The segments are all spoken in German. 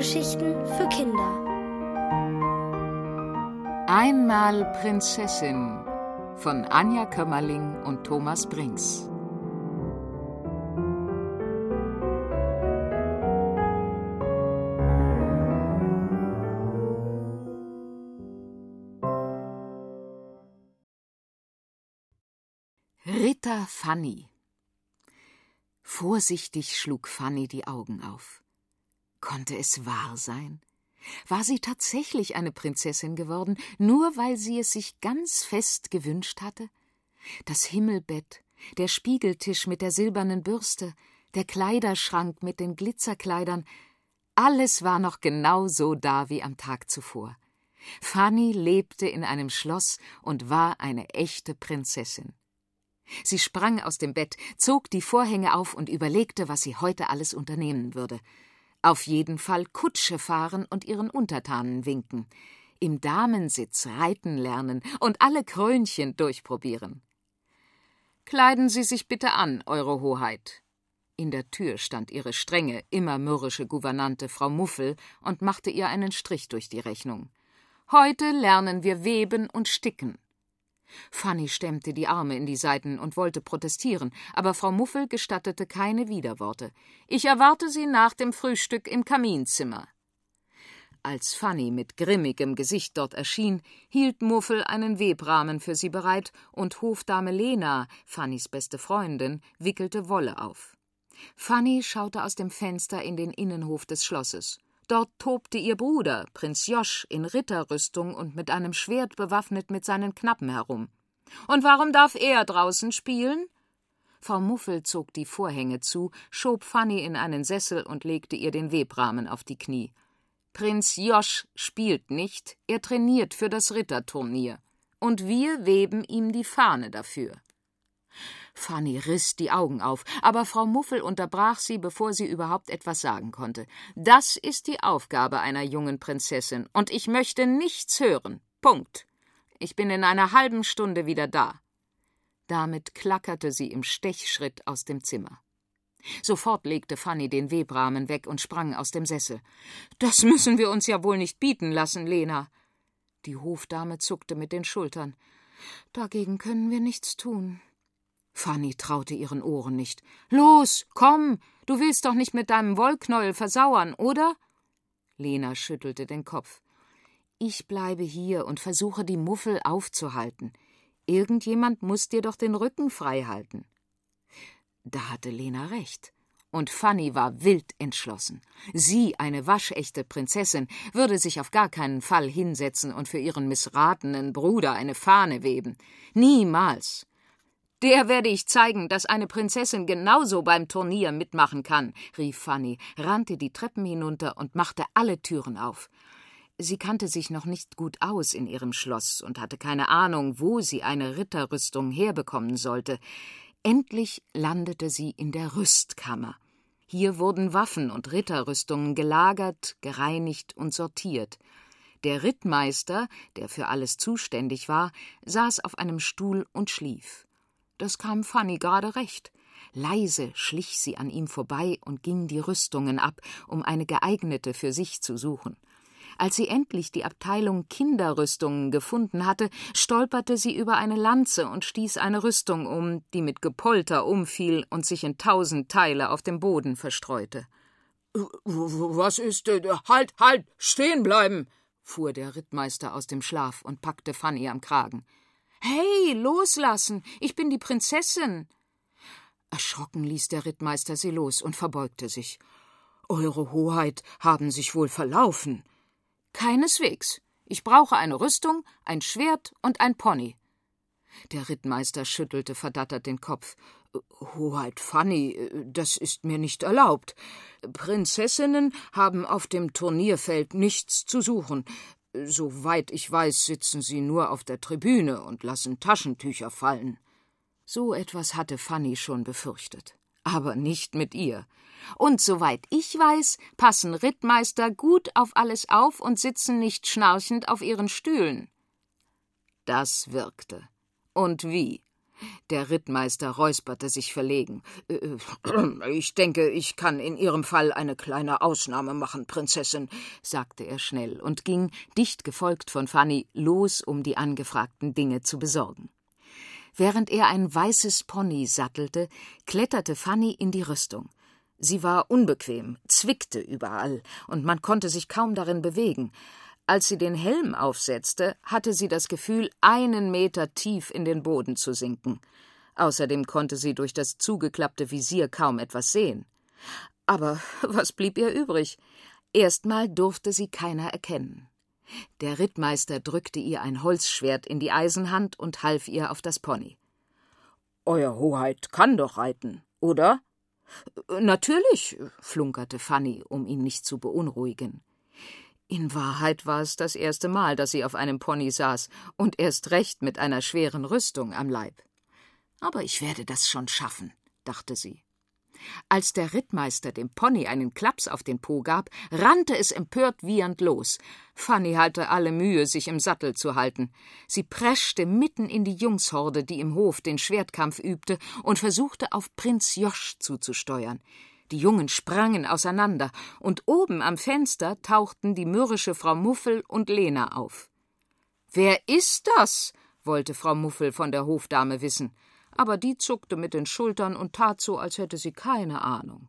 Hörgeschichten für Kinder. Einmal Prinzessin von Anja Kömmerling und Thomas Brinks. Ritter Fanny Vorsichtig schlug Fanny die Augen auf. Konnte es wahr sein? War sie tatsächlich eine Prinzessin geworden, nur weil sie es sich ganz fest gewünscht hatte? Das Himmelbett, der Spiegeltisch mit der silbernen Bürste, der Kleiderschrank mit den Glitzerkleidern, alles war noch genau so da wie am Tag zuvor. Fanny lebte in einem Schloss und war eine echte Prinzessin. Sie sprang aus dem Bett, zog die Vorhänge auf und überlegte, was sie heute alles unternehmen würde. Auf jeden Fall Kutsche fahren und ihren Untertanen winken, im Damensitz reiten lernen und alle Krönchen durchprobieren. Kleiden Sie sich bitte an, Eure Hoheit. In der Tür stand ihre strenge, immer mürrische Gouvernante Frau Muffel und machte ihr einen Strich durch die Rechnung. Heute lernen wir weben und sticken. Fanny stemmte die Arme in die Seiten und wollte protestieren, aber Frau Muffel gestattete keine Widerworte. Ich erwarte Sie nach dem Frühstück im Kaminzimmer. Als Fanny mit grimmigem Gesicht dort erschien, hielt Muffel einen Webrahmen für sie bereit und Hofdame Lena, Fannys beste Freundin, wickelte Wolle auf. Fanny schaute aus dem Fenster in den Innenhof des Schlosses. Dort tobte ihr Bruder, Prinz Josch, in Ritterrüstung und mit einem Schwert bewaffnet mit seinen Knappen herum. Und warum darf er draußen spielen? Frau Muffel zog die Vorhänge zu, schob Fanny in einen Sessel und legte ihr den Webrahmen auf die Knie. Prinz Josch spielt nicht, er trainiert für das Ritterturnier. Und wir weben ihm die Fahne dafür. Fanny riss die Augen auf, aber Frau Muffel unterbrach sie, bevor sie überhaupt etwas sagen konnte. Das ist die Aufgabe einer jungen Prinzessin, und ich möchte nichts hören. Punkt. Ich bin in einer halben Stunde wieder da. Damit klackerte sie im Stechschritt aus dem Zimmer. Sofort legte Fanny den Webrahmen weg und sprang aus dem Sessel. Das müssen wir uns ja wohl nicht bieten lassen, Lena. Die Hofdame zuckte mit den Schultern. Dagegen können wir nichts tun. Fanny traute ihren Ohren nicht. Los, komm, du willst doch nicht mit deinem Wollknäuel versauern, oder? Lena schüttelte den Kopf. Ich bleibe hier und versuche die Muffel aufzuhalten. Irgendjemand muss dir doch den Rücken frei halten. Da hatte Lena recht. Und Fanny war wild entschlossen. Sie, eine waschechte Prinzessin, würde sich auf gar keinen Fall hinsetzen und für ihren missratenen Bruder eine Fahne weben. Niemals. Der werde ich zeigen, dass eine Prinzessin genauso beim Turnier mitmachen kann, rief Fanny, rannte die Treppen hinunter und machte alle Türen auf. Sie kannte sich noch nicht gut aus in ihrem Schloss und hatte keine Ahnung, wo sie eine Ritterrüstung herbekommen sollte. Endlich landete sie in der Rüstkammer. Hier wurden Waffen und Ritterrüstungen gelagert, gereinigt und sortiert. Der Rittmeister, der für alles zuständig war, saß auf einem Stuhl und schlief. Das kam Fanny gerade recht. Leise schlich sie an ihm vorbei und ging die Rüstungen ab, um eine geeignete für sich zu suchen. Als sie endlich die Abteilung Kinderrüstungen gefunden hatte, stolperte sie über eine Lanze und stieß eine Rüstung um, die mit Gepolter umfiel und sich in tausend Teile auf dem Boden verstreute. Was ist. Halt, halt, stehen bleiben! fuhr der Rittmeister aus dem Schlaf und packte Fanny am Kragen. Hey, loslassen, ich bin die Prinzessin. Erschrocken ließ der Rittmeister sie los und verbeugte sich. Eure Hoheit haben sich wohl verlaufen. Keineswegs. Ich brauche eine Rüstung, ein Schwert und ein Pony. Der Rittmeister schüttelte verdattert den Kopf. Hoheit Fanny, das ist mir nicht erlaubt. Prinzessinnen haben auf dem Turnierfeld nichts zu suchen. Soweit ich weiß, sitzen sie nur auf der Tribüne und lassen Taschentücher fallen. So etwas hatte Fanny schon befürchtet. Aber nicht mit ihr. Und soweit ich weiß, passen Rittmeister gut auf alles auf und sitzen nicht schnarchend auf ihren Stühlen. Das wirkte. Und wie? Der Rittmeister räusperte sich verlegen. Äh, äh, ich denke, ich kann in Ihrem Fall eine kleine Ausnahme machen, Prinzessin, sagte er schnell und ging, dicht gefolgt von Fanny, los, um die angefragten Dinge zu besorgen. Während er ein weißes Pony sattelte, kletterte Fanny in die Rüstung. Sie war unbequem, zwickte überall, und man konnte sich kaum darin bewegen. Als sie den Helm aufsetzte, hatte sie das Gefühl, einen Meter tief in den Boden zu sinken. Außerdem konnte sie durch das zugeklappte Visier kaum etwas sehen. Aber was blieb ihr übrig? Erstmal durfte sie keiner erkennen. Der Rittmeister drückte ihr ein Holzschwert in die Eisenhand und half ihr auf das Pony. Euer Hoheit kann doch reiten, oder? Natürlich, flunkerte Fanny, um ihn nicht zu beunruhigen. In Wahrheit war es das erste Mal, dass sie auf einem Pony saß, und erst recht mit einer schweren Rüstung am Leib. Aber ich werde das schon schaffen, dachte sie. Als der Rittmeister dem Pony einen Klaps auf den Po gab, rannte es empört wiehernd los. Fanny hatte alle Mühe, sich im Sattel zu halten. Sie preschte mitten in die Jungshorde, die im Hof den Schwertkampf übte, und versuchte auf Prinz Josch zuzusteuern. Die Jungen sprangen auseinander, und oben am Fenster tauchten die mürrische Frau Muffel und Lena auf. Wer ist das? wollte Frau Muffel von der Hofdame wissen, aber die zuckte mit den Schultern und tat so, als hätte sie keine Ahnung.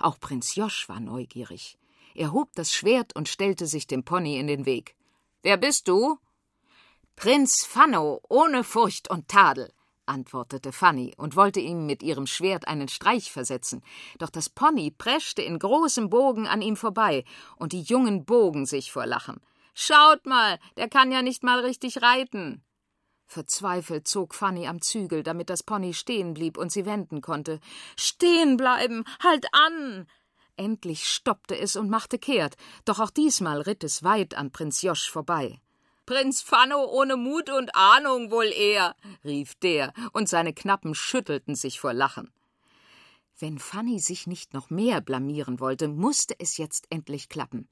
Auch Prinz Josch war neugierig. Er hob das Schwert und stellte sich dem Pony in den Weg. Wer bist du? Prinz Fanno, ohne Furcht und Tadel, antwortete Fanny und wollte ihm mit ihrem Schwert einen Streich versetzen, doch das Pony preschte in großem Bogen an ihm vorbei, und die Jungen bogen sich vor Lachen. Schaut mal, der kann ja nicht mal richtig reiten. Verzweifelt zog Fanny am Zügel, damit das Pony stehen blieb und sie wenden konnte. Stehen bleiben, halt an! Endlich stoppte es und machte kehrt, doch auch diesmal ritt es weit an Prinz Josch vorbei. Prinz Fanno ohne Mut und Ahnung wohl eher, rief der, und seine Knappen schüttelten sich vor Lachen. Wenn Fanny sich nicht noch mehr blamieren wollte, musste es jetzt endlich klappen.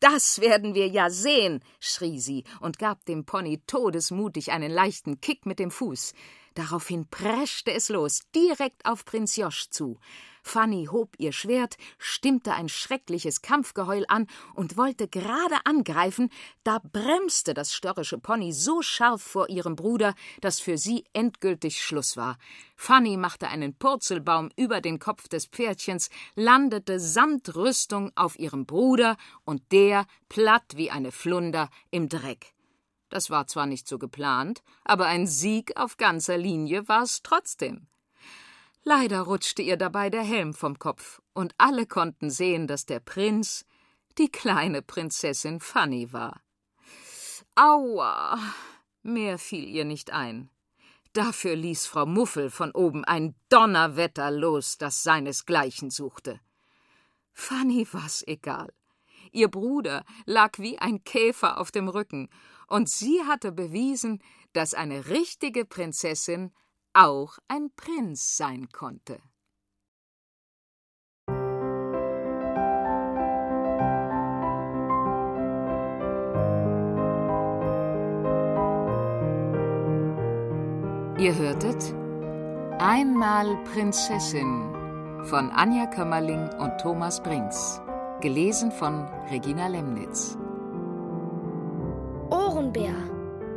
Das werden wir ja sehen, schrie sie und gab dem Pony todesmutig einen leichten Kick mit dem Fuß. Daraufhin preschte es los, direkt auf Prinz Josch zu. Fanny hob ihr Schwert, stimmte ein schreckliches Kampfgeheul an und wollte gerade angreifen, da bremste das störrische Pony so scharf vor ihrem Bruder, dass für sie endgültig Schluss war. Fanny machte einen Purzelbaum über den Kopf des Pferdchens, landete samt Rüstung auf ihrem Bruder und der, platt wie eine Flunder, im Dreck. Das war zwar nicht so geplant, aber ein Sieg auf ganzer Linie war es trotzdem. Leider rutschte ihr dabei der Helm vom Kopf, und alle konnten sehen, dass der Prinz die kleine Prinzessin Fanny war. Aua! Mehr fiel ihr nicht ein. Dafür ließ Frau Muffel von oben ein Donnerwetter los, das seinesgleichen suchte. Fanny war's egal. Ihr Bruder lag wie ein Käfer auf dem Rücken, und sie hatte bewiesen, dass eine richtige Prinzessin auch ein Prinz sein konnte. Ihr hörtet Einmal Prinzessin von Anja Kömmerling und Thomas Brinks, gelesen von Regina Lemnitz.